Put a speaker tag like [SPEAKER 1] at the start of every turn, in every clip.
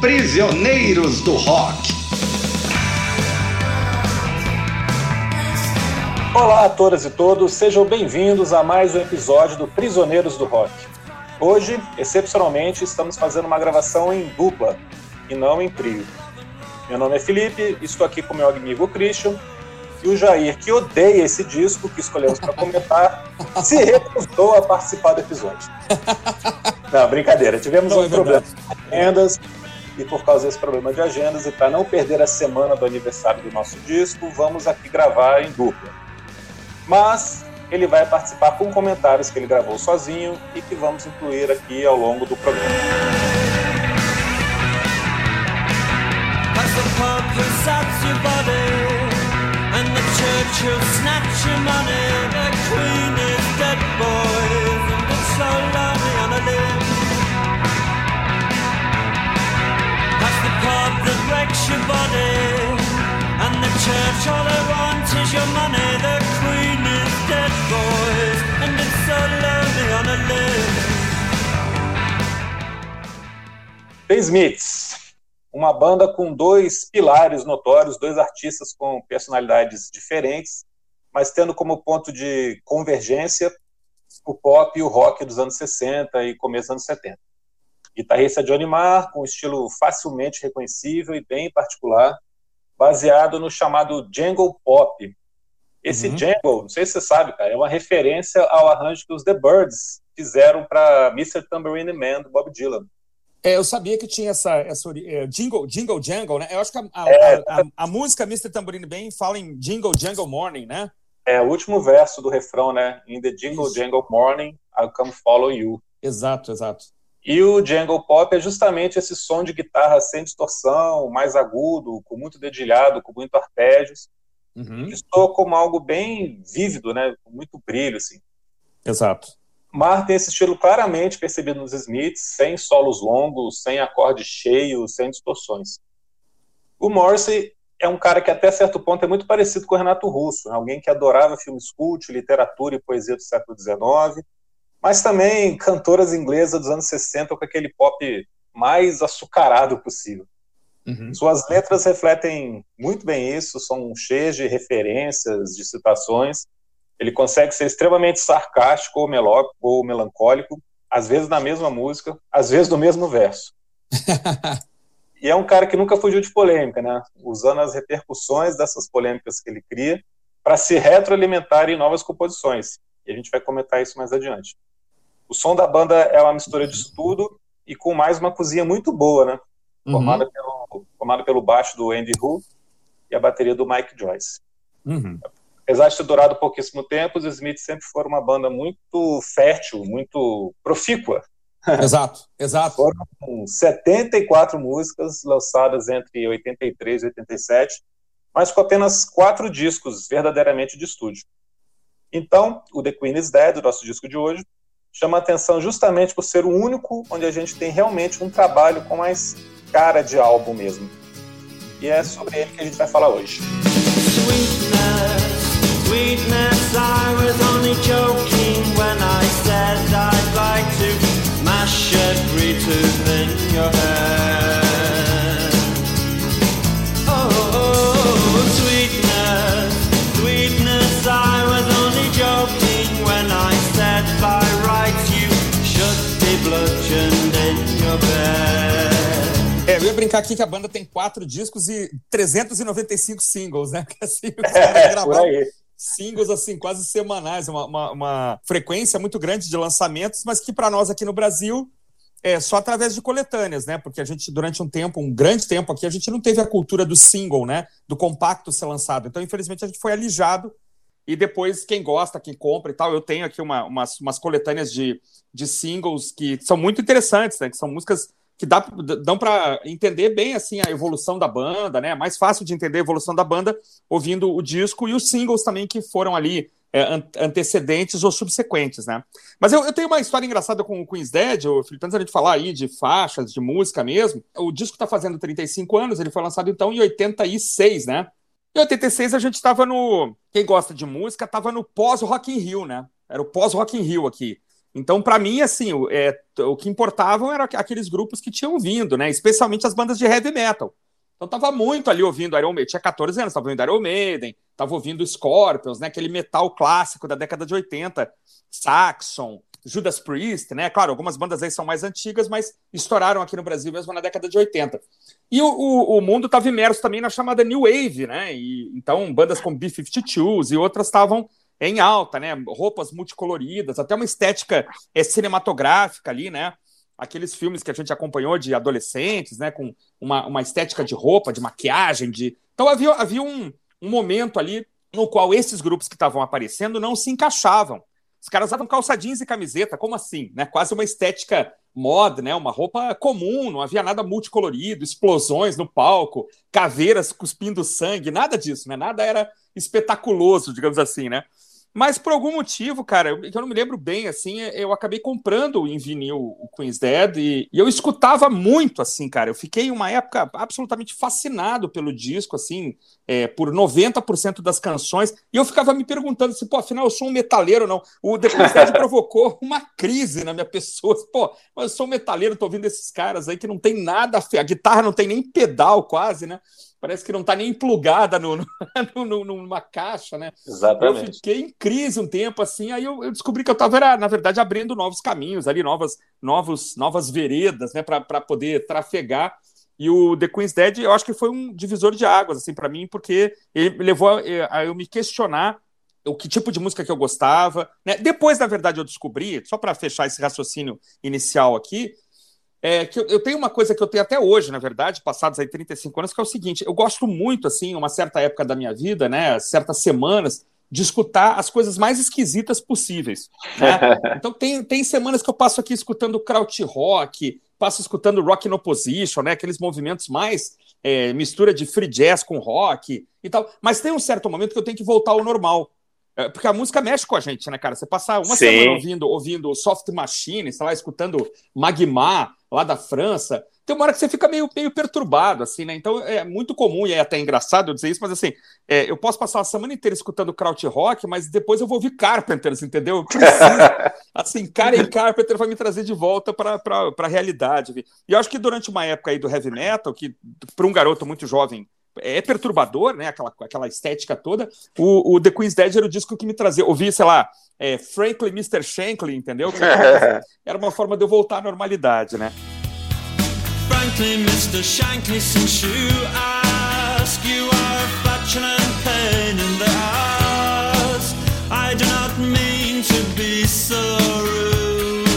[SPEAKER 1] Prisioneiros do Rock.
[SPEAKER 2] Olá a todas e todos, sejam bem-vindos a mais um episódio do Prisioneiros do Rock. Hoje, excepcionalmente, estamos fazendo uma gravação em dupla e não em trio. Meu nome é Felipe, estou aqui com meu amigo Christian e o Jair, que odeia esse disco que escolhemos para comentar, se recusou a participar do episódio. Não, brincadeira. Tivemos não, um é problema de agendas e por causa desse problema de agendas e para não perder a semana do aniversário do nosso disco, vamos aqui gravar em dupla. Mas ele vai participar com comentários que ele gravou sozinho e que vamos incluir aqui ao longo do programa. Churchill wrecks your body, and the church all want is your money. The Queen is dead, boys, and it's so lonely on a Smiths. uma banda com dois pilares notórios, dois artistas com personalidades diferentes, mas tendo como ponto de convergência o pop e o rock dos anos 60 e começo dos anos 70. Guitarrista Johnny Marr, com um estilo facilmente reconhecível e bem particular, baseado no chamado jangle pop. Esse uhum. jangle, não sei se você sabe, cara, é uma referência ao arranjo que os The Birds fizeram para Mr. Tambourine Man do Bob Dylan.
[SPEAKER 3] É, eu sabia que tinha essa, essa é, jingle, jingle jangle, né? Eu acho que a, a, é, a, a música Mr. Tambourine Bem fala em jingle jangle morning, né?
[SPEAKER 2] É, o último verso do refrão, né? In the jingle Isso. jangle morning, I'll come follow you.
[SPEAKER 3] Exato, exato.
[SPEAKER 2] E o jangle pop é justamente esse som de guitarra sem distorção, mais agudo, com muito dedilhado, com muito arpejos. Uhum. Que soa como algo bem vívido, né? Com muito brilho, assim.
[SPEAKER 3] Exato.
[SPEAKER 2] Mar tem esse estilo claramente percebido nos Smiths, sem solos longos, sem acordes cheios, sem distorções. O Morrissey é um cara que até certo ponto é muito parecido com o Renato Russo, né? alguém que adorava filmes cult, literatura e poesia do século XIX, mas também cantoras inglesas dos anos 60 com aquele pop mais açucarado possível. Uhum. Suas letras refletem muito bem isso, são cheias de referências, de citações, ele consegue ser extremamente sarcástico ou, melódico, ou melancólico, às vezes na mesma música, às vezes no mesmo verso. e é um cara que nunca fugiu de polêmica, né? Usando as repercussões dessas polêmicas que ele cria para se retroalimentar em novas composições. E a gente vai comentar isso mais adiante. O som da banda é uma mistura disso tudo e com mais uma cozinha muito boa, né? Uhum. Formada, uhum. pelo, formada pelo baixo do Andy Hu e a bateria do Mike Joyce. Uhum apesar de ter durado pouquíssimo tempo, os Smiths sempre foram uma banda muito fértil, muito profícua.
[SPEAKER 3] Exato, exato.
[SPEAKER 2] Foram 74 músicas lançadas entre 83 e 87, mas com apenas quatro discos verdadeiramente de estúdio. Então, o The Queen is Dead, o nosso disco de hoje, chama atenção justamente por ser o único onde a gente tem realmente um trabalho com mais cara de álbum mesmo. E é sobre ele que a gente vai falar hoje. Sweetness. sweetness, I was only. Brincar aqui que a banda tem quatro discos e 395 singles, né? Que assim, é,
[SPEAKER 3] singles assim quase semanais, uma, uma, uma frequência muito grande de lançamentos, mas que para nós aqui no Brasil é só através de coletâneas, né? Porque a gente durante um tempo, um grande tempo aqui, a gente não teve a cultura do single, né? Do compacto ser lançado. Então, infelizmente, a gente foi alijado e depois quem gosta, quem compra e tal, eu tenho aqui uma, umas, umas coletâneas de, de singles que são muito interessantes, né? Que são músicas que dá, dão para entender bem assim a evolução da banda, né? É mais fácil de entender a evolução da banda ouvindo o disco e os singles também que foram ali é, antecedentes ou subsequentes, né? Mas eu, eu, tenho uma história engraçada com o Queen's Dead, o Felipe, antes a gente falar aí de faixas, de música mesmo. O disco está fazendo 35 anos, ele foi lançado então em 86, né? Em 86 a gente estava no. Quem gosta de música estava no pós-Rock in Rio, né? Era o pós-Rock in Rio aqui. Então, para mim, assim, o, é, o que importavam eram aqueles grupos que tinham vindo, né? Especialmente as bandas de heavy metal. Então tava muito ali ouvindo Iron Maiden. Tinha 14 anos, tava ouvindo Iron Maiden, tava ouvindo Scorpions, né? Aquele metal clássico da década de 80. Saxon, Judas Priest, né? Claro, algumas bandas aí são mais antigas, mas estouraram aqui no Brasil mesmo na década de 80. E o, o, o mundo estava imerso também na chamada New Wave, né? E, então, bandas como B-52s e outras estavam em alta, né? Roupas multicoloridas, até uma estética é, cinematográfica ali, né? Aqueles filmes que a gente acompanhou de adolescentes, né? Com uma, uma estética de roupa, de maquiagem, de. Então havia, havia um, um momento ali no qual esses grupos que estavam aparecendo não se encaixavam. Os caras usavam calça jeans e camiseta, como assim? Né? Quase uma estética moda, né? Uma roupa comum, não havia nada multicolorido, explosões no palco, caveiras cuspindo sangue, nada disso, né? Nada era espetaculoso, digamos assim, né? Mas por algum motivo, cara, eu, eu não me lembro bem, assim, eu acabei comprando em vinil o Queen's Dead e, e, eu escutava muito, assim, cara. Eu fiquei uma época absolutamente fascinado pelo disco, assim, é, por 90% das canções. E eu ficava me perguntando se, pô, afinal eu sou um metaleiro ou não. O The Queen's Dead provocou uma crise na minha pessoa. Pô, mas eu sou um metaleiro, tô ouvindo esses caras aí que não tem nada, a guitarra não tem nem pedal quase, né? Parece que não está nem plugada no, no, no, numa caixa, né?
[SPEAKER 2] Exatamente.
[SPEAKER 3] Eu fiquei em crise um tempo assim, aí eu, eu descobri que eu estava, na verdade, abrindo novos caminhos ali, novas, novos, novas veredas, né, para poder trafegar. E o The Queen's Dead, eu acho que foi um divisor de águas, assim, para mim, porque ele levou a, a eu me questionar o que tipo de música que eu gostava. Né? Depois, na verdade, eu descobri, só para fechar esse raciocínio inicial aqui, é, que eu, eu, tenho uma coisa que eu tenho até hoje, na verdade, passados aí 35 anos, que é o seguinte: eu gosto muito, assim, uma certa época da minha vida, né, certas semanas, de escutar as coisas mais esquisitas possíveis. Né? Então, tem, tem semanas que eu passo aqui escutando kraut rock, passo escutando rock in opposition, né, aqueles movimentos mais é, mistura de free jazz com rock e tal. Mas tem um certo momento que eu tenho que voltar ao normal. É, porque a música mexe com a gente, né, cara? Você passar uma Sim. semana ouvindo, ouvindo Soft Machine, sei lá, escutando Magma, lá da França, tem uma hora que você fica meio, meio perturbado, assim, né? Então é muito comum, e é até engraçado eu dizer isso, mas assim, é, eu posso passar a semana inteira escutando kraut rock, mas depois eu vou ouvir Carpenters, entendeu? Eu preciso, assim, Karen Carpenter vai me trazer de volta para a realidade. E eu acho que durante uma época aí do heavy metal, que para um garoto muito jovem é perturbador, né? Aquela, aquela estética toda. O, o The Queen's Dead era o disco que me trazia. Ouvi, sei lá, é, Frankly Mr. Shankly, entendeu? era uma forma de eu voltar à normalidade, né? Frankly, Mr. Shankly, since you ask, you are a pain in the ass. I do not mean to be so rude.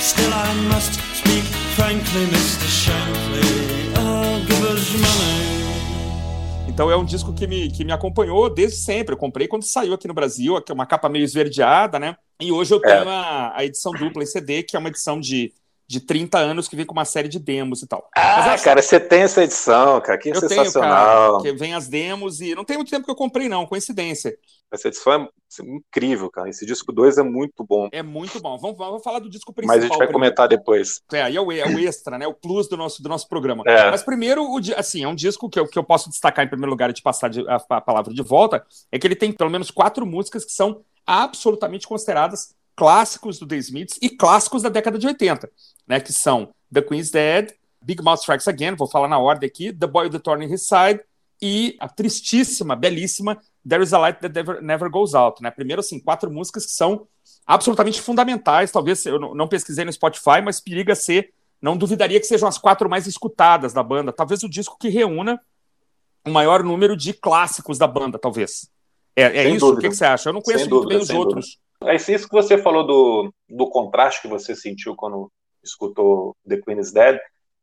[SPEAKER 3] Still, I must speak frankly, Mr. Shankly. Oh, give us money. Então é um disco que me, que me acompanhou desde sempre. Eu comprei quando saiu aqui no Brasil, é uma capa meio esverdeada, né? E hoje eu é. tenho é. a, a edição dupla em CD, que é uma edição de de 30 anos que vem com uma série de demos e tal.
[SPEAKER 2] Ah, acho... cara, você tem essa edição, cara, que eu sensacional.
[SPEAKER 3] Tenho, cara, que vem as demos e não tem muito tempo que eu comprei não, coincidência.
[SPEAKER 2] Essa edição é incrível, cara. Esse disco 2 é muito bom.
[SPEAKER 3] É muito bom. Vamos, vamos falar do disco principal.
[SPEAKER 2] Mas a gente vai primeiro. comentar depois.
[SPEAKER 3] É, aí é o, é o extra, né? O plus do nosso, do nosso programa. É. Mas primeiro, o, assim, é um disco que eu, que eu posso destacar em primeiro lugar e te passar de, a, a palavra de volta, é que ele tem pelo menos quatro músicas que são absolutamente consideradas clássicos do The Smiths e clássicos da década de 80, né, que são The Queen's Dead, Big Mouth Strikes Again, vou falar na ordem aqui, The Boy with the Thorn in His Side e a tristíssima, belíssima There is a Light That Never, Never Goes Out. Né? Primeiro, assim, quatro músicas que são absolutamente fundamentais, talvez, eu não pesquisei no Spotify, mas periga ser, não duvidaria que sejam as quatro mais escutadas da banda, talvez o disco que reúna o maior número de clássicos da banda, talvez. É, é isso? Dúvida. O que, que, você acha? Eu não conheço sem muito dúvida, bem os outros. Dúvida.
[SPEAKER 2] É isso que você falou do, do contraste que você sentiu quando escutou The Queen's Dead.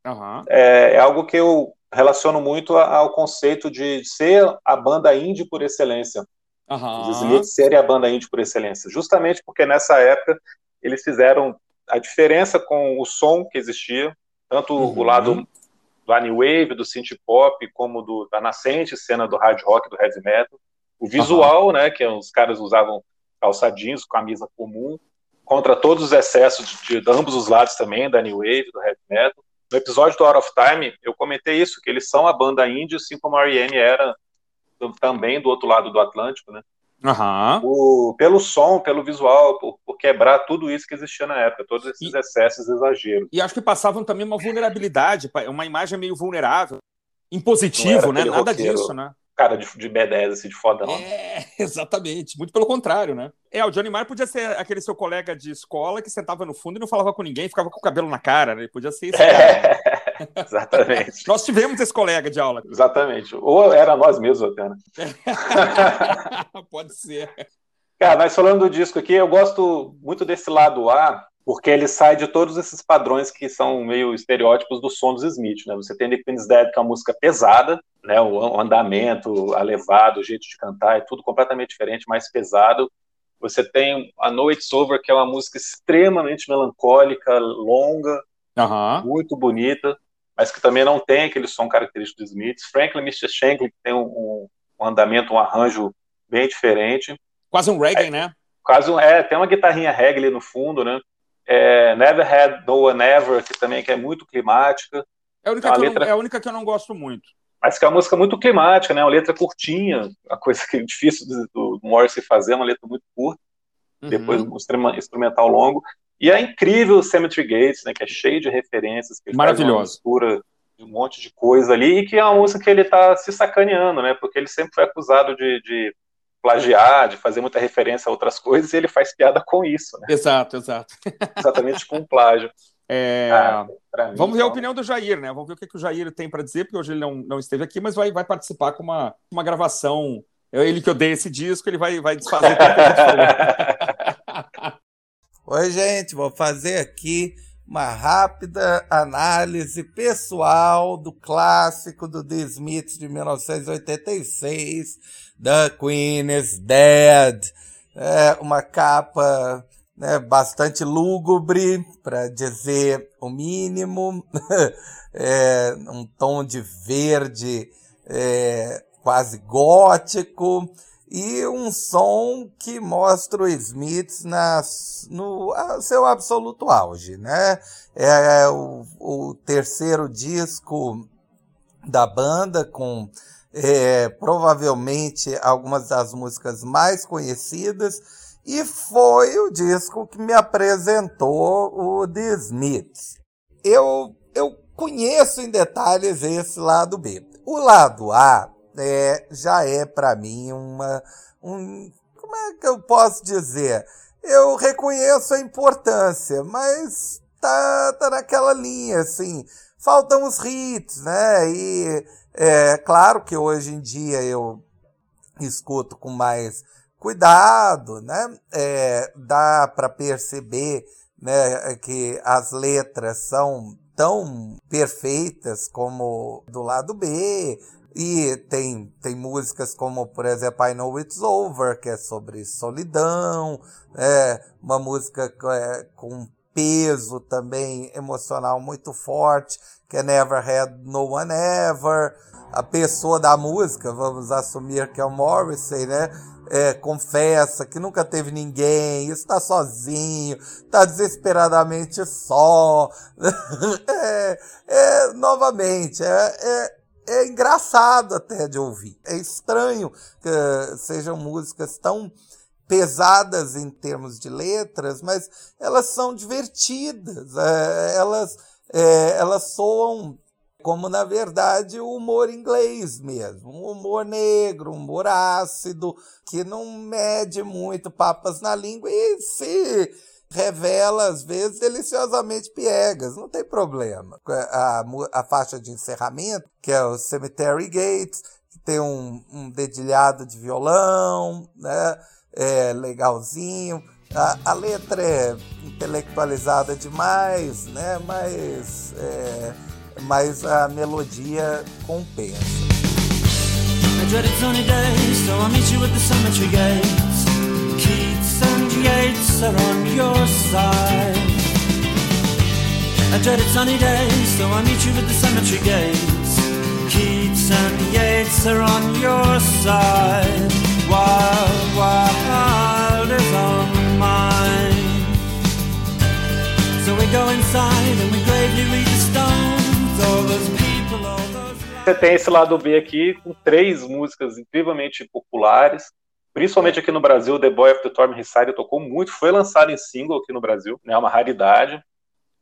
[SPEAKER 2] Uhum. É, é, algo que eu relaciono muito ao conceito de ser a banda indie por excelência. Uhum. Os Smiths serem a banda indie por excelência. Justamente porque nessa época eles fizeram a diferença com o som que existia, tanto uhum. o lado do New Wave, do synth pop, como do, da nascente cena do hard rock, do heavy metal. O visual, né, que os caras usavam calça jeans, camisa comum, contra todos os excessos de, de, ambos os lados também, da New Wave, do Heavy Metal. No episódio do Out of Time, eu comentei isso, que eles são a banda indie, assim como a R.E.M. era também do outro lado do Atlântico, né? Uhum. O, pelo som, pelo visual, por, por, quebrar tudo isso que existia na época, todos esses e, excessos, exageros.
[SPEAKER 3] E acho que passavam também uma vulnerabilidade, uma imagem meio vulnerável, impositivo, né? Nada roqueiro, disso, né?
[SPEAKER 2] Cara de, de B10, assim, de fodão.
[SPEAKER 3] É, exatamente. Muito pelo contrário, né? É, o Johnny Marr podia ser aquele seu colega de escola que sentava no fundo e não falava com ninguém, ficava com o cabelo na cara, né? Ele podia ser esse é, cara.
[SPEAKER 2] Exatamente.
[SPEAKER 3] nós tivemos esse colega de aula.
[SPEAKER 2] Exatamente. Ou era nós mesmos até, né?
[SPEAKER 3] Pode ser.
[SPEAKER 2] Cara, mas falando do disco aqui, eu gosto muito desse lado A, porque ele sai de todos esses padrões que são meio estereótipos do som dos Smith, né? Você tem The Queen's Dead, que é uma música pesada, né? O andamento, a levada, o jeito de cantar é tudo completamente diferente, mais pesado. Você tem a No It's Over, que é uma música extremamente melancólica, longa, uhum. muito bonita, mas que também não tem aquele som característico dos Smiths. Franklin Mr. Shankly, que tem um, um, andamento, um arranjo bem diferente.
[SPEAKER 3] Quase um reggae, é, né?
[SPEAKER 2] Quase um, é, tem uma guitarrinha reggae ali no fundo, né? É, Never Had No One Ever, que também que é muito climática.
[SPEAKER 3] É a, única que letra... não, é a única que eu não gosto muito.
[SPEAKER 2] Mas que é uma música muito climática, né? Uma letra curtinha, a coisa que é difícil do, do Morrissey fazer, uma letra muito curta. Uhum. Depois um instrumental longo. E é incrível o Cemetery Gates, né? Que é cheio de referências. Que
[SPEAKER 3] Maravilhoso.
[SPEAKER 2] mistura de um monte de coisa ali. E que é uma música que ele está se sacaneando, né? Porque ele sempre foi acusado de, de plagiar, de fazer muita referência a outras coisas, e ele faz piada com isso, né?
[SPEAKER 3] Exato, exato.
[SPEAKER 2] Exatamente com plágio.
[SPEAKER 3] É... Ah, mim, Vamos ver então... a opinião do Jair, né? Vamos ver o que, que o Jair tem para dizer, porque hoje ele não, não esteve aqui, mas vai, vai participar com uma, uma gravação. É ele que odeia esse disco, ele vai, vai desfazer tudo que a gente
[SPEAKER 1] falou. Oi, gente, vou fazer aqui uma rápida análise pessoal do clássico do The Smiths de 1986, The Queen is Dead. É uma capa né, bastante lúgubre, para dizer o mínimo, é, um tom de verde é, quase gótico, e um som que mostra o Smith nas, no seu absoluto auge, né? É, é o, o terceiro disco da banda com é, provavelmente algumas das músicas mais conhecidas e foi o disco que me apresentou o The Smiths. Eu, eu conheço em detalhes esse lado B. O lado A é, já é para mim uma. Um, como é que eu posso dizer? Eu reconheço a importância, mas tá, tá naquela linha, assim. Faltam os hits, né? E é claro que hoje em dia eu escuto com mais cuidado, né? É, dá para perceber né, que as letras são tão perfeitas como do lado B, e tem, tem músicas como, por exemplo, I Know It's Over, que é sobre solidão, é uma música é, com peso também emocional muito forte, que é Never Had No One Ever. A pessoa da música, vamos assumir que é o Morrissey, né? É, confessa que nunca teve ninguém, está sozinho, está desesperadamente só. é, é, novamente, é, é, é engraçado até de ouvir. É estranho que sejam músicas tão pesadas em termos de letras, mas elas são divertidas. É, elas, é, elas soam como, na verdade, o humor inglês mesmo. Um humor negro, um humor ácido, que não mede muito papas na língua e se revela, às vezes, deliciosamente piegas, não tem problema. A, a faixa de encerramento, que é o Cemetery Gates, que tem um, um dedilhado de violão, né? É legalzinho. A, a letra é intelectualizada demais, né? Mas, é, mas a melodia compensa. I days, meet you at the cemetery gates. Keats and Yates are on your side. Sunny day, so I meet you at the cemetery gates. Keats and Yates are on your side. Wild, wild is on mine. So we go inside and we gravely read the stones. All those people, all those.
[SPEAKER 2] Você tem esse lado B aqui com três músicas incrivelmente populares Principalmente aqui no Brasil, The Boy of the Storm Recited tocou muito, foi lançado em single aqui no Brasil, né? É uma raridade.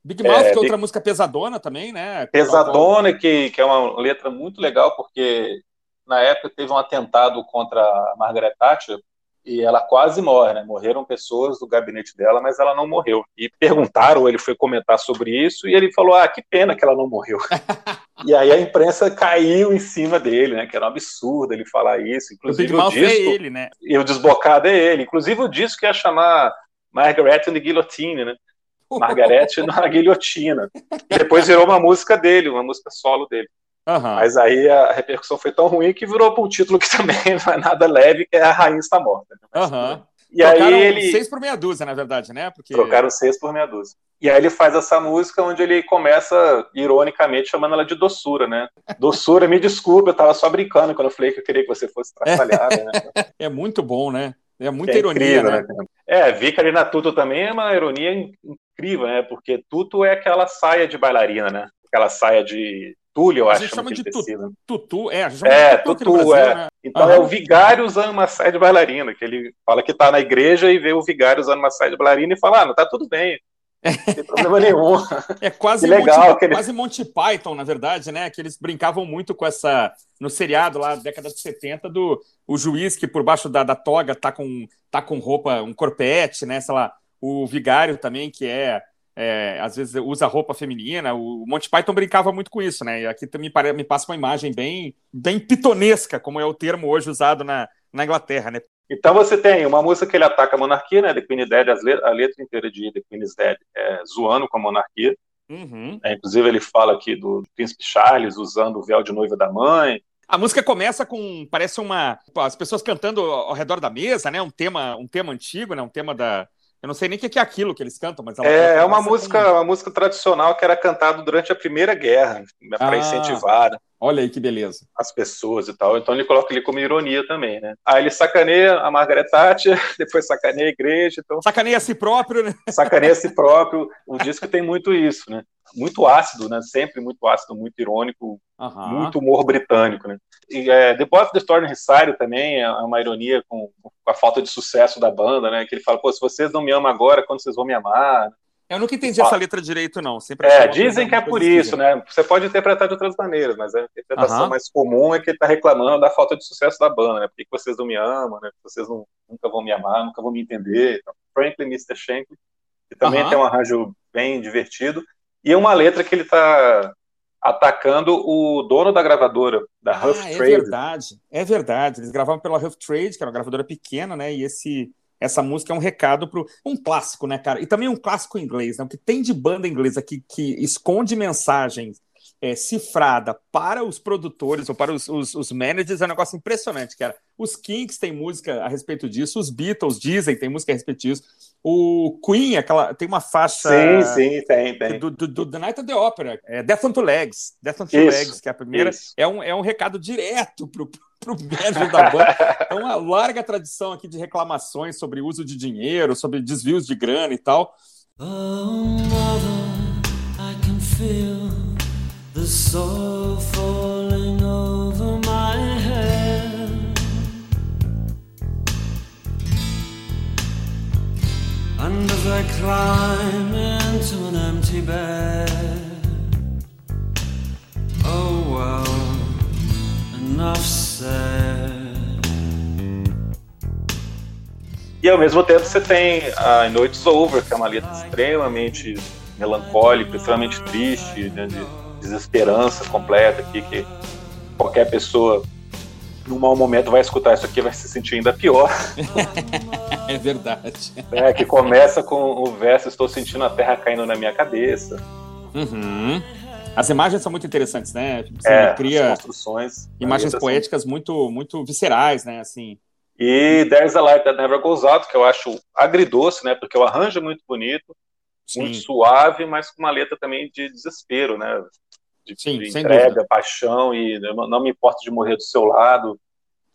[SPEAKER 3] Big Mouth, é, que é outra Big... música pesadona também, né?
[SPEAKER 2] Pesadona, que, que é uma letra muito legal, porque na época teve um atentado contra a Margaret Thatcher, e ela quase morre, né? Morreram pessoas do gabinete dela, mas ela não morreu. E perguntaram, ele foi comentar sobre isso, e ele falou: Ah, que pena que ela não morreu. e aí a imprensa caiu em cima dele, né? Que era um absurdo ele falar isso. Inclusive o, o disco. É ele, né? E o desbocado é ele. Inclusive o disco ia chamar Margaret and the Guillotine, né? Margaret na guilhotina. E depois virou uma música dele, uma música solo dele. Uhum. Mas aí a repercussão foi tão ruim que virou para um título que também não é nada leve, que é A Rainha Está Morta.
[SPEAKER 3] Né? Uhum. E Trocaram aí ele. Seis por meia dúzia, na verdade, né?
[SPEAKER 2] Porque... Trocaram seis por meia dúzia. E aí ele faz essa música onde ele começa, ironicamente, chamando ela de doçura, né? Doçura, me desculpe, eu tava só brincando quando eu falei que eu queria que você fosse trabalhada, né?
[SPEAKER 3] É muito bom, né? É muita é ironia, incrível, né? né?
[SPEAKER 2] É, Vicari na Tuto também é uma ironia incrível, né? Porque Tuto é aquela saia de bailarina, né? Aquela saia de Túlio, eu acho. A gente
[SPEAKER 3] chama de
[SPEAKER 2] tecido.
[SPEAKER 3] tutu, é, a
[SPEAKER 2] gente chama é, de tutu, tutu Brasil, é. Né? Então é o vigário usando uma saia de bailarina, que ele fala que tá na igreja e vê o vigário usando uma saia de bailarina e fala, ah, não tá tudo bem, não tem problema nenhum.
[SPEAKER 3] É quase, legal, Monty, quase Monty Python, na verdade, né? Que eles brincavam muito com essa. No seriado lá, década de 70, do o juiz que por baixo da, da toga tá com, tá com roupa, um corpete, né? Sei lá, o vigário também, que é é, às vezes usa roupa feminina. O Monty Python brincava muito com isso, né? E aqui me, me passa uma imagem bem, bem pitonesca, como é o termo hoje usado na, na Inglaterra, né?
[SPEAKER 2] Então você tem uma música que ele ataca a monarquia, né? The Queen Dead, a letra inteira de The Queen is Dead é zoando com a monarquia. Uhum. É, inclusive ele fala aqui do príncipe Charles usando o véu de noiva da mãe.
[SPEAKER 3] A música começa com parece uma as pessoas cantando ao redor da mesa, né? Um tema um tema antigo, né? Um tema da eu não sei nem o que é aquilo que eles cantam, mas ela,
[SPEAKER 2] é, é uma música, com... uma música tradicional que era cantada durante a Primeira Guerra, né, para ah, incentivar.
[SPEAKER 3] Olha aí que beleza.
[SPEAKER 2] As pessoas e tal. Então ele coloca ele como ironia também, né? Aí ele sacaneia a Margaret Thatcher, depois sacaneia a igreja. Então...
[SPEAKER 3] Sacaneia a si próprio, né?
[SPEAKER 2] Sacaneia a si próprio. O disco tem muito isso, né? Muito ácido, né? Sempre muito ácido, muito irônico, muito humor britânico, né? E é, The Boy of the Storm Recital também é uma ironia com, com, a falta de sucesso da banda, né? Que ele fala, pô, se vocês não me amam agora, quando vocês vão me amar?
[SPEAKER 3] Eu nunca entendi essa letra direito, não.
[SPEAKER 2] Sempre é, dizem que é por isso, né? Você pode interpretar de outras maneiras, mas a interpretação mais comum é que ele está reclamando da falta de sucesso da banda, né? Por que vocês não me amam, né? Vocês não, nunca vão me amar, nunca vão me entender. Então, Franklin Mr. Shankly, que também tem um arranjo bem divertido, e uma letra que ele está atacando o dono da gravadora, da ah, Huff é Trade.
[SPEAKER 3] É verdade, é verdade. Eles gravavam pela Huff Trade, que era uma gravadora pequena, né? E esse essa música é um recado para um clássico, né, cara? E também um clássico inglês, né? O que tem de banda inglesa que, que esconde mensagens é, cifrada para os produtores ou para os, os, os, managers é um negócio impressionante, cara. Os Kinks têm música a respeito disso, os Beatles dizem tem música a respeito disso. O Queen, aquela, tem uma faixa.
[SPEAKER 2] Sim, sim, tem, tem.
[SPEAKER 3] Do, do, do The Night of the Opera, é Death on Two Legs. Death on Two isso, Legs, que é a primeira. É um, é um recado direto pro, pro manager da banda. Então, uma larga tradição aqui de reclamações sobre uso de dinheiro, sobre desvios de grana e tal. Oh, mother, I can feel the soul falling climb into an empty bed, oh well, enough said.
[SPEAKER 2] E ao mesmo tempo você tem a Noites Over, que é uma letra extremamente melancólica, extremamente triste, né, de desesperança completa aqui, que qualquer pessoa num mau momento vai escutar isso aqui vai se sentir ainda pior.
[SPEAKER 3] é verdade.
[SPEAKER 2] É, que começa com o verso Estou sentindo a terra caindo na minha cabeça.
[SPEAKER 3] Uhum. As imagens são muito interessantes, né? Você é, cria
[SPEAKER 2] construções,
[SPEAKER 3] imagens poéticas são... muito, muito viscerais, né? Assim.
[SPEAKER 2] E There's a Light That Never Goes Out, que eu acho agridoce, né? Porque o arranjo é muito bonito, Sim. muito suave, mas com uma letra também de desespero, né? De, Sim, de entrega, dúvida. paixão e não me importo de morrer do seu lado,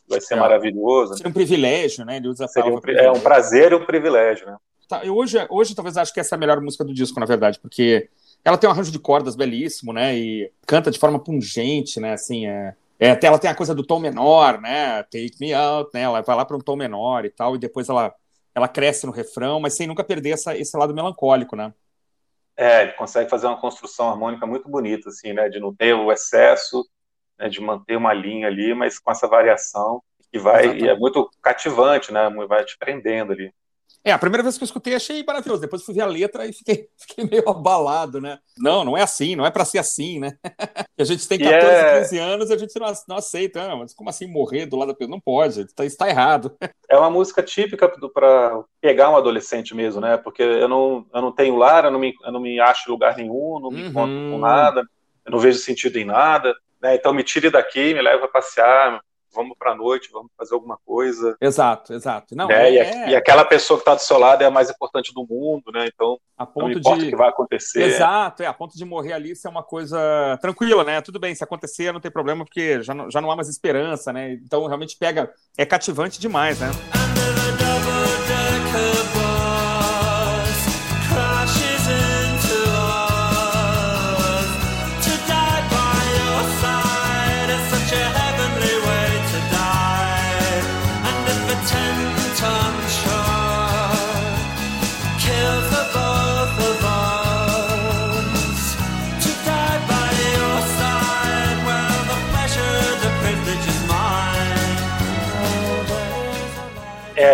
[SPEAKER 2] vai ser é. maravilhoso.
[SPEAKER 3] Seria um privilégio, né? Ele usa a
[SPEAKER 2] Seria um, é um prazer e um privilégio, né?
[SPEAKER 3] Tá, eu hoje, hoje talvez acho que essa é a melhor música do disco, na verdade, porque ela tem um arranjo de cordas belíssimo, né? E canta de forma pungente, né? Assim, é, É, ela tem a coisa do tom menor, né? Take me out, né? Ela vai lá para um tom menor e tal, e depois ela, ela cresce no refrão, mas sem nunca perder essa, esse lado melancólico, né?
[SPEAKER 2] É, ele consegue fazer uma construção harmônica muito bonita, assim, né? De não ter o excesso, né? de manter uma linha ali, mas com essa variação que vai Exatamente. e é muito cativante, né? Vai te prendendo ali.
[SPEAKER 3] É, a primeira vez que eu escutei achei maravilhoso. Depois fui ver a letra e fiquei, fiquei meio abalado, né? Não, não é assim, não é para ser assim, né? a gente tem 14, é... 15 anos e a gente não, não aceita. Não, mas como assim morrer do lado da pessoa? Não pode, tá, está errado.
[SPEAKER 2] é uma música típica para pegar um adolescente mesmo, né? Porque eu não, eu não tenho lar, eu não me, eu não me acho em lugar nenhum, não me uhum. encontro com nada, eu não vejo sentido em nada. Né? Então me tire daqui, me leve a passear, vamos para a noite, vamos fazer alguma coisa.
[SPEAKER 3] Exato, exato. Não,
[SPEAKER 2] né? é... e, e, aquela pessoa que está do seu lado é a mais importante do mundo, né? Então, a ponto não importa de... o que vai acontecer.
[SPEAKER 3] Exato, é, a ponto de morrer ali, isso é uma coisa tranquila, né? Tudo bem, se acontecer, não tem problema, porque já não, já não há mais esperança, né? Então, realmente pega, é cativante demais, né?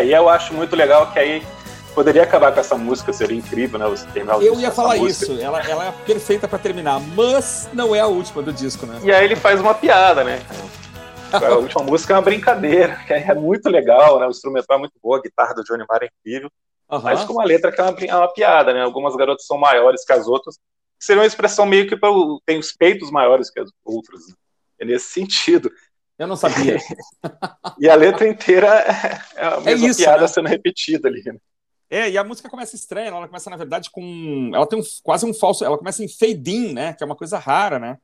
[SPEAKER 2] E eu acho muito legal que aí poderia acabar com essa música, seria incrível, né? Você terminar
[SPEAKER 3] Eu ia falar isso, ela, ela é perfeita para terminar, mas não é a última do disco, né?
[SPEAKER 2] E aí ele faz uma piada, né? A última música é uma brincadeira, que é muito legal, né? O instrumental é muito bom, a guitarra do Johnny Marr é incrível. Uhum. Mas com uma letra que é uma, é uma, piada, né? Algumas garotas são maiores que as outras. Seria uma expressão meio que pra, tem os peitos maiores que as outras. Né? É nesse sentido.
[SPEAKER 3] Eu não sabia.
[SPEAKER 2] e a letra inteira é a é mesma é isso, piada né? sendo repetida ali. Né?
[SPEAKER 3] É, e a música começa estranha, ela começa, na verdade, com. Ela tem um, quase um falso. Ela começa em fade-in, né? Que é uma coisa rara, né?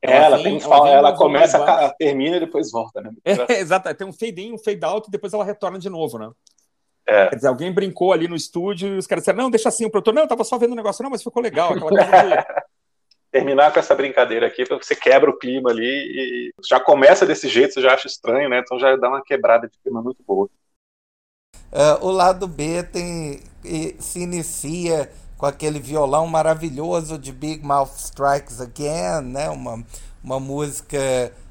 [SPEAKER 2] Ela, é, ela, vem, tem, ela, ela começa, termina e depois volta, né?
[SPEAKER 3] É, exato, tem um fade-in, um fade-out e depois ela retorna de novo, né? É. Quer dizer, alguém brincou ali no estúdio e os caras disseram, não, deixa assim, o produtor, não, eu tava só vendo o negócio, não, mas ficou legal, aquela coisa de
[SPEAKER 2] terminar com essa brincadeira aqui, você quebra o clima ali e já começa desse jeito, você já acha estranho, né? Então já dá uma quebrada de clima muito boa.
[SPEAKER 1] Uh, o lado B tem se inicia com aquele violão maravilhoso de Big Mouth Strikes Again, né? Uma, uma música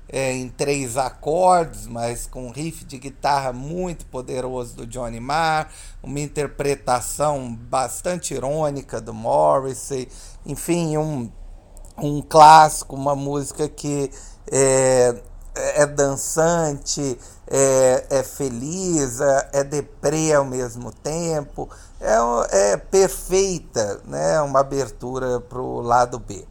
[SPEAKER 1] é, em três acordes, mas com um riff de guitarra muito poderoso do Johnny Marr, uma interpretação bastante irônica do Morrissey, enfim, um um clássico, uma música que é, é dançante, é, é feliz, é, é deprê ao mesmo tempo, é, é perfeita, né? uma abertura para o lado B.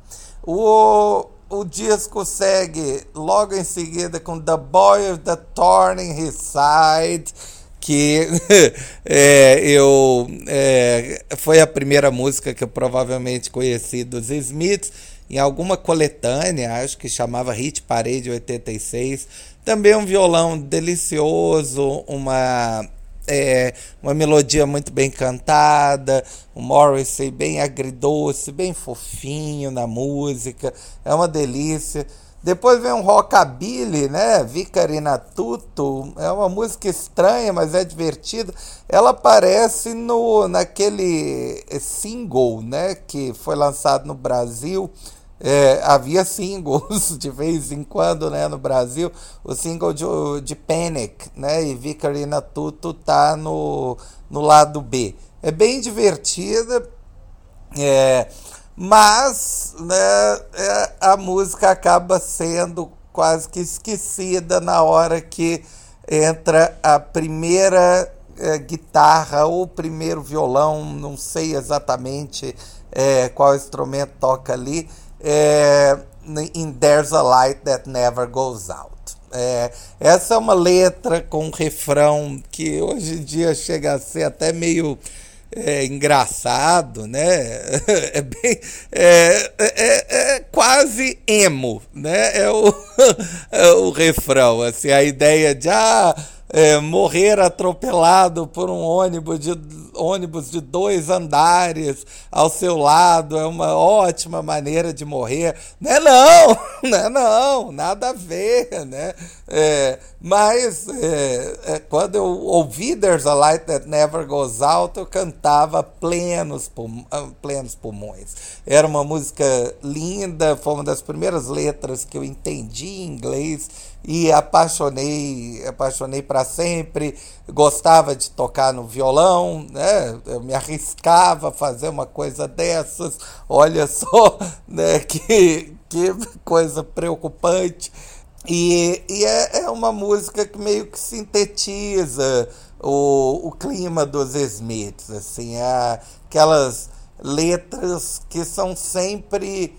[SPEAKER 1] O, o disco segue logo em seguida com The Boy of the Thorn in His Side, que é, eu é, foi a primeira música que eu provavelmente conheci dos Smiths em alguma coletânea, acho que chamava Hit Parade 86. Também um violão delicioso, uma é, uma melodia muito bem cantada, o Morrissey bem agridoce, bem fofinho na música, é uma delícia. Depois vem um rockabilly, né? Vicarina Tuto, é uma música estranha, mas é divertida. Ela aparece no naquele single, né, que foi lançado no Brasil, é, havia singles de vez em quando né, no Brasil, o single de, de Panic, né, e Vicarina Tuto tá no, no lado B. É bem divertida, é, mas né, é, a música acaba sendo quase que esquecida na hora que entra a primeira é, guitarra ou primeiro violão, não sei exatamente é, qual instrumento toca ali, é, em There's a Light That Never Goes Out. É, essa é uma letra com um refrão que hoje em dia chega a ser até meio é, engraçado, né? É, bem, é, é, é, quase emo, né? É o, é o refrão, assim, a ideia de ah, é, morrer atropelado por um ônibus de, ônibus de dois andares ao seu lado é uma ótima maneira de morrer. Não é não, não é não, nada a ver, né? É, mas é, é, quando eu ouvi There's a Light That Never Goes Out, eu cantava plenos, pul ah, plenos pulmões. Era uma música linda, foi uma das primeiras letras que eu entendi em inglês e apaixonei, apaixonei para sempre. Gostava de tocar no violão, né? Eu me arriscava a fazer uma coisa dessas. Olha só, né? Que, que coisa preocupante. E, e é, é uma música que meio que sintetiza o, o clima dos Smiths, assim, é aquelas letras que são sempre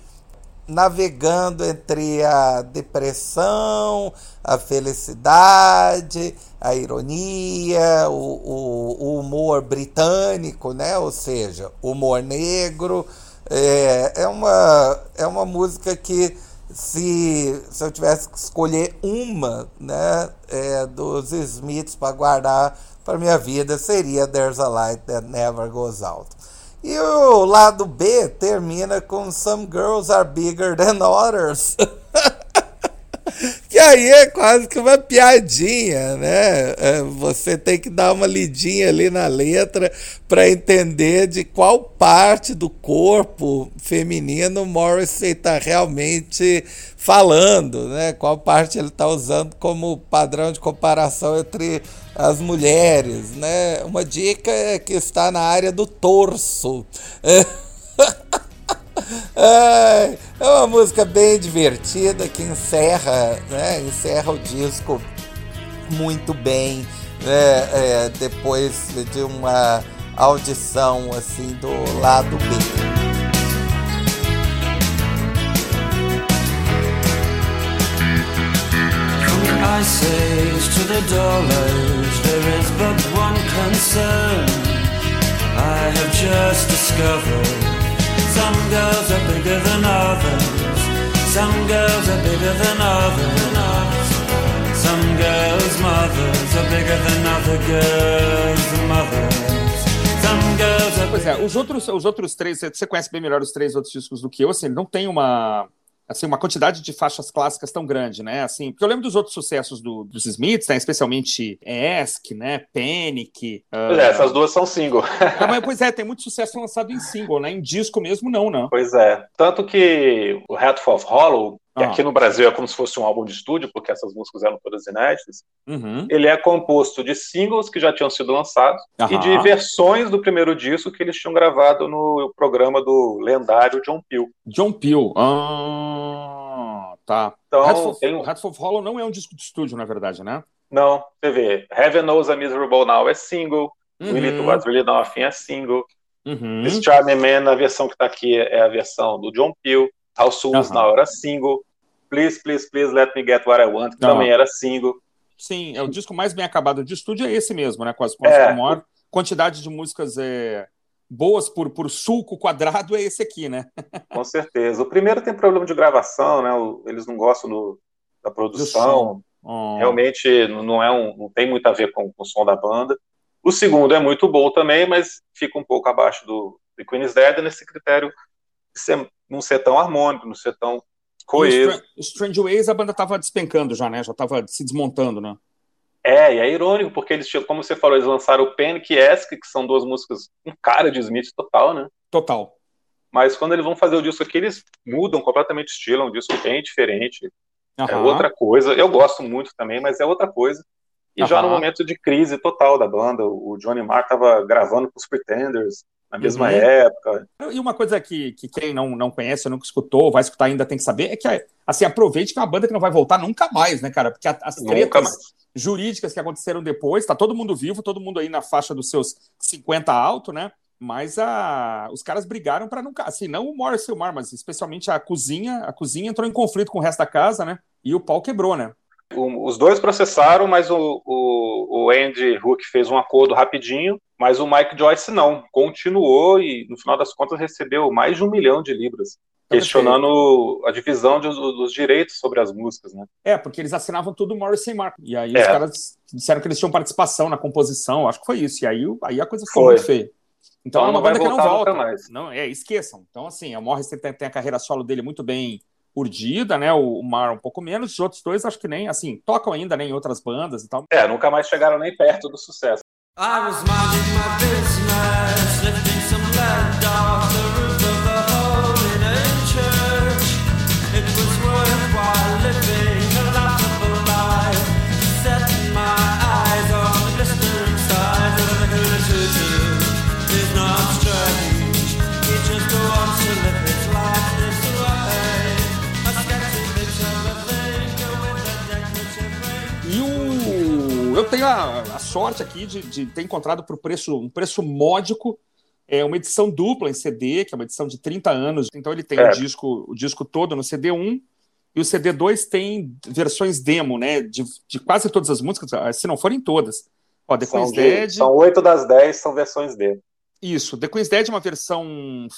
[SPEAKER 1] navegando entre a depressão, a felicidade, a ironia, o, o, o humor britânico, né? ou seja, humor negro. É, é, uma, é uma música que, se, se eu tivesse que escolher uma né, é, dos Smiths para guardar para minha vida, seria There's a Light That Never Goes Out. E o lado B termina com Some Girls Are Bigger Than Others. que aí é quase que uma piadinha, né? É, você tem que dar uma lidinha ali na letra para entender de qual parte do corpo feminino Morrissey está realmente falando, né? Qual parte ele está usando como padrão de comparação entre as mulheres, né? Uma dica é que está na área do torso. É, uma música bem divertida que encerra, né? Encerra o disco muito bem, né? É, depois de uma audição assim do lado B. Ice Age to the Dull Age, there is but one concern. I have just discovered some girls are bigger than others. Some girls are bigger than others. Some girls' mothers are bigger than other girls' mothers. Pois é, os outros, os outros três, você conhece bem melhor os três outros discos do que eu, assim, não tem uma assim, uma quantidade de faixas clássicas tão grande, né? Assim, porque eu lembro dos outros sucessos do, dos Smiths, né? Especialmente Ask, né? Panic.
[SPEAKER 2] Pois uh... é, essas duas são single.
[SPEAKER 3] é, mas, pois é, tem muito sucesso lançado em single, né? Em disco mesmo, não, não.
[SPEAKER 2] Pois é. Tanto que o Hatful of Hollow, que ah. aqui no Brasil é como se fosse um álbum de estúdio, porque essas músicas eram todas inéditas. Uhum. Ele é composto de singles que já tinham sido lançados uhum. e de versões do primeiro disco que eles tinham gravado no programa do lendário John Peel.
[SPEAKER 3] John Peel. Ah, tá. Então, Hatful, tem... Hatful of Hollow não é um disco de estúdio, na verdade, né?
[SPEAKER 2] Não, você vê. Heaven Knows a Miserable Now é single. Uhum. Really to What's Really Nothing é single. Uhum. This Charming Man, a versão que está aqui, é a versão do John Peel. How Soon uhum. Now era single. Please, Please, Please Let Me Get What I Want, que também era single.
[SPEAKER 3] Sim, é o disco mais bem acabado de estúdio é esse mesmo, né? Com, as, com é. maior quantidade de músicas é, boas por, por sulco quadrado é esse aqui, né?
[SPEAKER 2] com certeza. O primeiro tem problema de gravação, né? Eles não gostam do, da produção. Oh. Realmente não, é um, não tem muito a ver com, com, o som da banda. O segundo é muito bom também, mas fica um pouco abaixo do The Queen's Dead nesse critério ser, não ser tão harmônico, não ser tão coeso.
[SPEAKER 3] Strange Ways a banda tava despencando já, né? Já tava se desmontando, né?
[SPEAKER 2] É, e é irônico, porque eles, como você falou, eles lançaram o Panic e Ask, que são duas músicas um cara de Smith total, né?
[SPEAKER 3] Total.
[SPEAKER 2] Mas quando eles vão fazer o disco aqui, eles mudam completamente o estilo, é um disco bem diferente. Uhum. É outra coisa. Eu gosto muito também, mas é outra coisa. E uhum. já no momento de crise total da banda, o Johnny Marr estava gravando com os Pretenders, na mesma uhum. época.
[SPEAKER 3] E uma coisa que, que quem não, não conhece, nunca escutou, vai escutar ainda tem que saber, é que assim, aproveite que é uma banda que não vai voltar nunca mais, né, cara? Porque as tretas jurídicas que aconteceram depois, tá todo mundo vivo, todo mundo aí na faixa dos seus 50 alto, né? Mas a, os caras brigaram para nunca, assim, não o Morris e o Mar, mas especialmente a cozinha, a cozinha entrou em conflito com o resto da casa, né? E o pau quebrou, né?
[SPEAKER 2] Os dois processaram, mas o, o, o Andy Hook fez um acordo rapidinho mas o Mike Joyce não, continuou e no final das contas recebeu mais de um milhão de libras. Questionando a divisão de, dos direitos sobre as músicas, né?
[SPEAKER 3] É, porque eles assinavam tudo Morrissey e Mark. E aí é. os caras disseram que eles tinham participação na composição, acho que foi isso. E aí, aí a coisa ficou foi. muito feia. Então, então é uma banda que não volta. Mais. Não, é, esqueçam. Então, assim, o Morrissey tem, tem a carreira solo dele muito bem urdida, né? O, o Mar um pouco menos, os outros dois acho que nem, assim, tocam ainda nem né, em outras bandas e tal.
[SPEAKER 2] É, nunca mais chegaram nem perto do sucesso. I was minding my business, lifting some lead off the roof of the Holy Church. It was worthwhile living a laughable life, setting my eyes on the blistering sides of the Hula is not strange. He just wants to live his life this way. A sketchy bitch of a thing, with a decorative ring. E o... Eu tenho a, a sorte aqui de, de ter encontrado por preço, um preço módico é uma edição dupla em CD, que é uma edição de 30 anos. Então ele tem é. o, disco, o disco todo no CD1 e o CD2 tem versões demo, né? De, de quase todas as músicas, ah, se não forem todas. Ó, The Queen's Dead. São oito das dez são versões demo.
[SPEAKER 3] Isso, The Queen's Dead é uma versão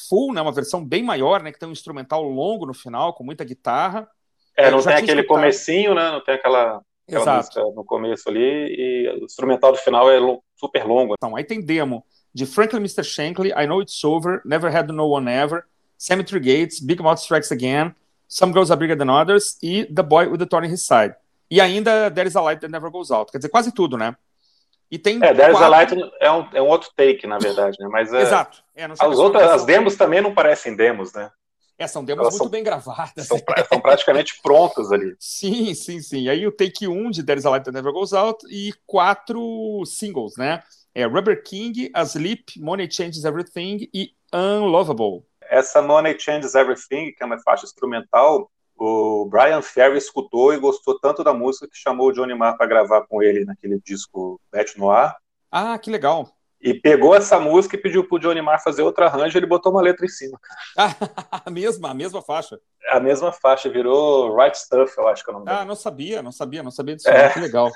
[SPEAKER 3] full, né? Uma versão bem maior, né? Que tem um instrumental longo no final, com muita guitarra.
[SPEAKER 2] É, não tem aquele escutado. comecinho, né? Não tem aquela, aquela música no começo ali e o instrumental do final é super longo.
[SPEAKER 3] Então, aí tem demo de Franklin Mr. Shankly, I Know It's Over, Never Had No One Ever, Cemetery Gates, Big Mouth Strikes Again, Some Girls Are Bigger Than Others e The Boy with the Thorn in His Side. E ainda There Is a Light That Never Goes Out. Quer dizer, quase tudo, né?
[SPEAKER 2] E tem é, There Is a Light é um, é um outro take, na verdade, né? Mas, é,
[SPEAKER 3] Exato.
[SPEAKER 2] É, as, outras, as demos também não parecem demos, né?
[SPEAKER 3] É, são demos Elas muito são, bem gravadas.
[SPEAKER 2] São, são, praticamente prontas ali.
[SPEAKER 3] Sim, sim, sim. Aí o take 1 de There Is a Light That Never Goes Out e quatro singles, né? é Rubber King, Asleep, Money Changes Everything e Unlovable.
[SPEAKER 2] Essa Money Changes Everything, que é uma faixa instrumental, o Brian Ferry escutou e gostou tanto da música que chamou o Johnny Marr para gravar com ele naquele disco Beth Noir.
[SPEAKER 3] Ah, que legal.
[SPEAKER 2] E pegou essa música e pediu pro Johnny Marr fazer outro arranjo, ele botou uma letra em cima.
[SPEAKER 3] a mesma, a mesma faixa.
[SPEAKER 2] A mesma faixa, virou Right Stuff, eu acho que é o nome
[SPEAKER 3] Ah, não sabia, não sabia, não sabia disso. É. Que legal.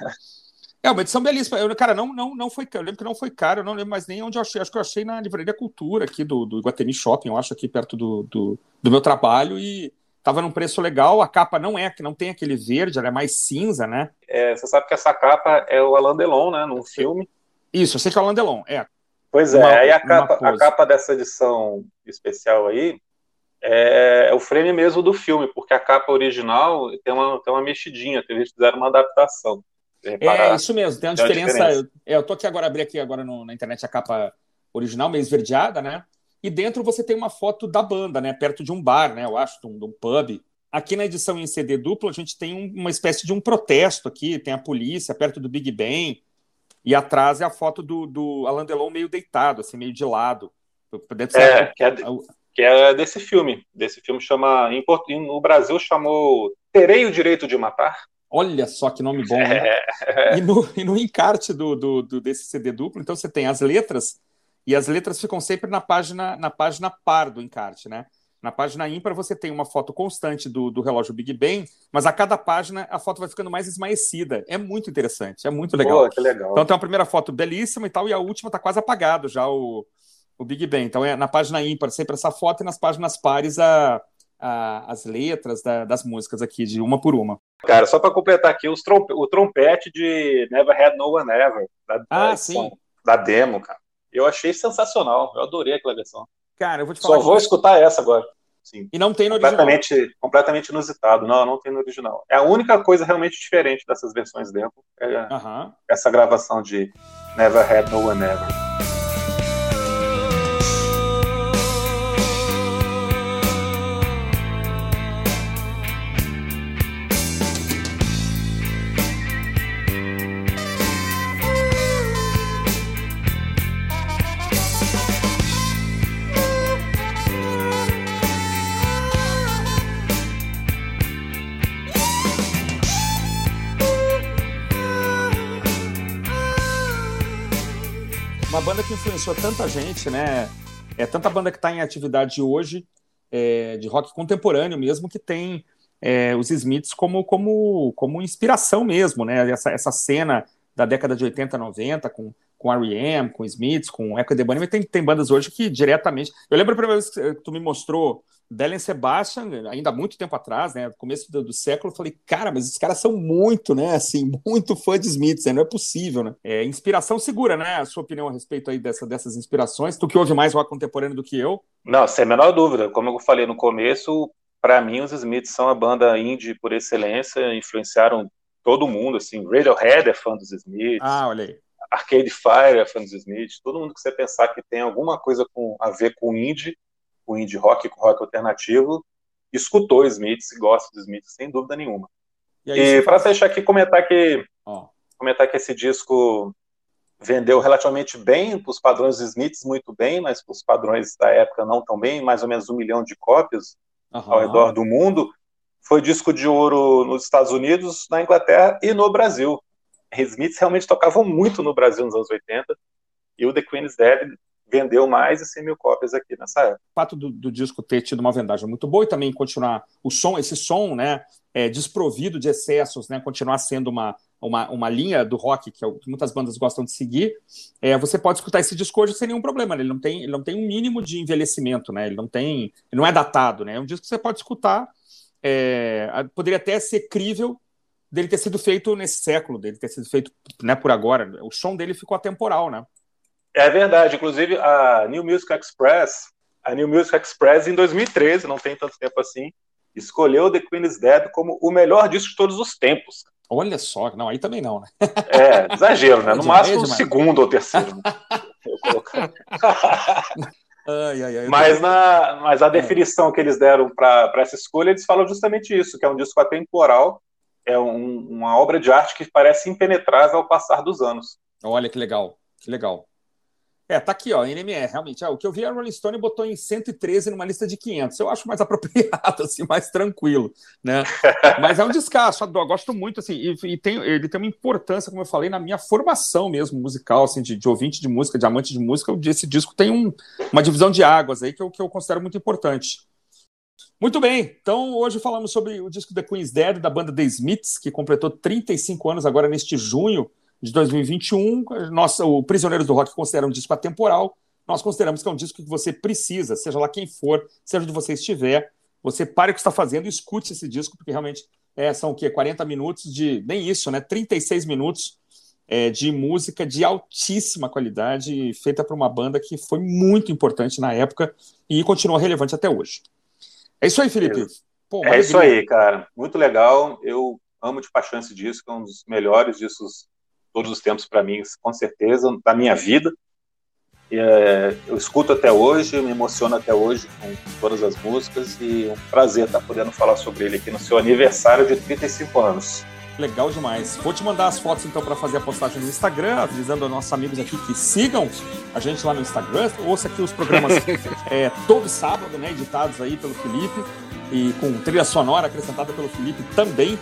[SPEAKER 3] É uma edição belíssima. Eu, cara, não, não, não foi Eu lembro que não foi caro, eu não lembro mais nem onde eu achei. Acho que eu achei na Livraria Cultura aqui do, do Iguatemi Shopping, eu acho, aqui perto do, do, do meu trabalho. E tava num preço legal. A capa não é, que não tem aquele verde, ela é mais cinza, né?
[SPEAKER 2] É, você sabe que essa capa é o Alain Delon, né? Num filme.
[SPEAKER 3] Isso, eu sei que é o Alain Delon, é.
[SPEAKER 2] Pois é, uma, aí a capa, a capa dessa edição especial aí é, é, o frame mesmo do filme, porque a capa original tem uma, tem uma mexidinha, que eles fizeram uma adaptação.
[SPEAKER 3] É isso mesmo, tem uma tem diferença. Diferença. Eu, eu tô aqui agora, abri aqui agora no, na internet a capa original, meio esverdeada, né? E dentro você tem uma foto da banda, né? Perto de um bar, né? Eu acho, de um, de um pub. Aqui na edição em CD duplo, a gente tem um, uma espécie de um protesto aqui, tem a polícia perto do Big Ben, e atrás é a foto do, do Alain Delon meio deitado, assim, meio de lado.
[SPEAKER 2] É, que é, que é desse filme. Desse filme chama. No Brasil chamou Terei o Direito de Matar.
[SPEAKER 3] Olha só que nome bom, né? É. E, no, e no encarte do, do, do, desse CD duplo, então você tem as letras, e as letras ficam sempre na página, na página par do encarte, né? Na página ímpar você tem uma foto constante do, do relógio Big Ben, mas a cada página a foto vai ficando mais esmaecida. É muito interessante, é muito legal.
[SPEAKER 2] Pô, que legal.
[SPEAKER 3] Então tem uma primeira foto belíssima e tal, e a última está quase apagado já o, o Big Ben. Então é na página ímpar sempre essa foto e nas páginas pares a, a, as letras da, das músicas aqui, de uma por uma.
[SPEAKER 2] Cara, só para completar aqui, os o trompete de Never Had No One Ever, da,
[SPEAKER 3] ah, da, sim.
[SPEAKER 2] da demo, cara. Eu achei sensacional, eu adorei aquela versão.
[SPEAKER 3] Cara, eu vou te falar.
[SPEAKER 2] Só vou escutar essa agora. Sim.
[SPEAKER 3] E não tem no
[SPEAKER 2] completamente, original. Completamente inusitado. Não, não tem no original. É a única coisa realmente diferente dessas versões demo. É uh -huh. essa gravação de Never Had No One Ever.
[SPEAKER 3] Tanta gente, né? É tanta banda que está em atividade hoje, é, de rock contemporâneo mesmo, que tem é, os Smiths como, como, como inspiração mesmo, né? Essa, essa cena da década de 80, 90, com, com R.E.M., com Smiths, com Echo the Bunnymen, tem, tem bandas hoje que diretamente... Eu lembro a primeira vez que tu me mostrou Dellen Sebastian, ainda há muito tempo atrás, né, no começo do, do, século, eu falei, cara, mas esses caras são muito, né, assim, muito fã de Smiths, né, não é possível, né? É inspiração segura, né, a sua opinião a respeito aí dessa, dessas inspirações, tu que ouve mais rock contemporâneo do que eu.
[SPEAKER 2] Não, sem a menor dúvida, como eu falei no começo, para mim os Smiths são a banda indie por excelência, influenciaram todo mundo, assim, Radiohead é fã dos Smiths.
[SPEAKER 3] Ah, olha aí.
[SPEAKER 2] Arcade Fire dos Smiths, todo mundo que você pensar que tem alguma coisa com, a ver com indie, com indie rock, com rock alternativo, escutou Smiths e gosta dos Smiths, sem dúvida nenhuma. E, e para fechar aqui, comentar que, oh. comentar que esse disco vendeu relativamente bem, para os padrões dos Smiths muito bem, mas para os padrões da época não tão bem, mais ou menos um milhão de cópias uhum. ao redor do mundo. Foi disco de ouro nos Estados Unidos, na Inglaterra e no Brasil. Smiths realmente tocavam muito no Brasil nos anos 80, e o The Queen's Dead vendeu mais de 100 mil cópias aqui nessa época.
[SPEAKER 3] O fato do, do, disco ter tido uma vendagem muito boa e também continuar o som, esse som, né, é, desprovido de excessos, né, continuar sendo uma, uma, uma linha do rock que, é que muitas bandas gostam de seguir, é, você pode escutar esse disco hoje sem nenhum problema. Né? Ele não tem, ele não tem um mínimo de envelhecimento, né? Ele não tem, ele não é datado, né? É um disco que você pode escutar. É, poderia até ser crível dele ter sido feito nesse século, dele ter sido feito né, por agora. O som dele ficou atemporal, né?
[SPEAKER 2] É verdade. Inclusive, a New Music Express, a New Music Express, em 2013, não tem tanto tempo assim, escolheu The Queen's Dead como o melhor disco de todos os tempos.
[SPEAKER 3] Olha só, não, aí também não, né?
[SPEAKER 2] É, exagero, né? No máximo o segundo ou terceiro. Né? ai, ai, ai, mas, na, mas a é. definição é. que eles deram para essa escolha, eles falam justamente isso, que é um disco atemporal, é um, uma obra de arte que parece impenetrável ao passar dos anos.
[SPEAKER 3] Olha que legal, que legal. É, tá aqui, ó, NME, realmente. Ah, o que eu vi, a Rolling Stone botou em 113 numa lista de 500. Eu acho mais apropriado, assim, mais tranquilo, né? Mas é um descasso, eu gosto muito, assim, e, e, tem, ele tem uma importância, como eu falei, na minha formação mesmo musical, assim, de, de ouvinte de música, de amante de música. Esse disco tem um, uma divisão de águas aí que eu, que eu considero muito importante. Muito bem, então hoje falamos sobre o disco The Queen's Dead, da banda The Smiths, que completou 35 anos agora neste junho de 2021. Nós, o Prisioneiros do Rock considera um disco atemporal. Nós consideramos que é um disco que você precisa, seja lá quem for, seja onde você estiver, você pare o que está fazendo e escute esse disco, porque realmente é, são o quê? 40 minutos de. Nem isso, né? 36 minutos é, de música de altíssima qualidade, feita por uma banda que foi muito importante na época e continua relevante até hoje. É isso aí, Felipe.
[SPEAKER 2] Pô, é isso aí, cara. Muito legal. Eu amo de paixão esse disco, é um dos melhores discos todos os tempos para mim, com certeza, da minha vida. E, é, eu escuto até hoje, me emociono até hoje com todas as músicas e é um prazer estar podendo falar sobre ele aqui no seu aniversário de 35 anos.
[SPEAKER 3] Legal demais. Vou te mandar as fotos então para fazer a postagem no Instagram, avisando aos nossos amigos aqui que sigam a gente lá no Instagram. Ouça aqui os programas é, todo sábado, né, editados aí pelo Felipe e com trilha sonora acrescentada pelo Felipe também.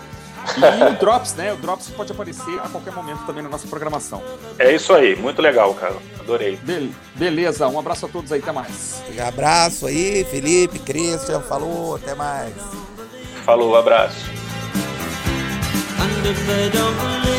[SPEAKER 3] E o Drops, né? O Drops pode aparecer a qualquer momento também na nossa programação.
[SPEAKER 2] É isso aí, muito legal, cara. Adorei.
[SPEAKER 3] Be beleza, um abraço a todos aí, até mais.
[SPEAKER 1] Um abraço aí, Felipe, Christian, falou, até mais.
[SPEAKER 2] Falou, abraço. And if they don't.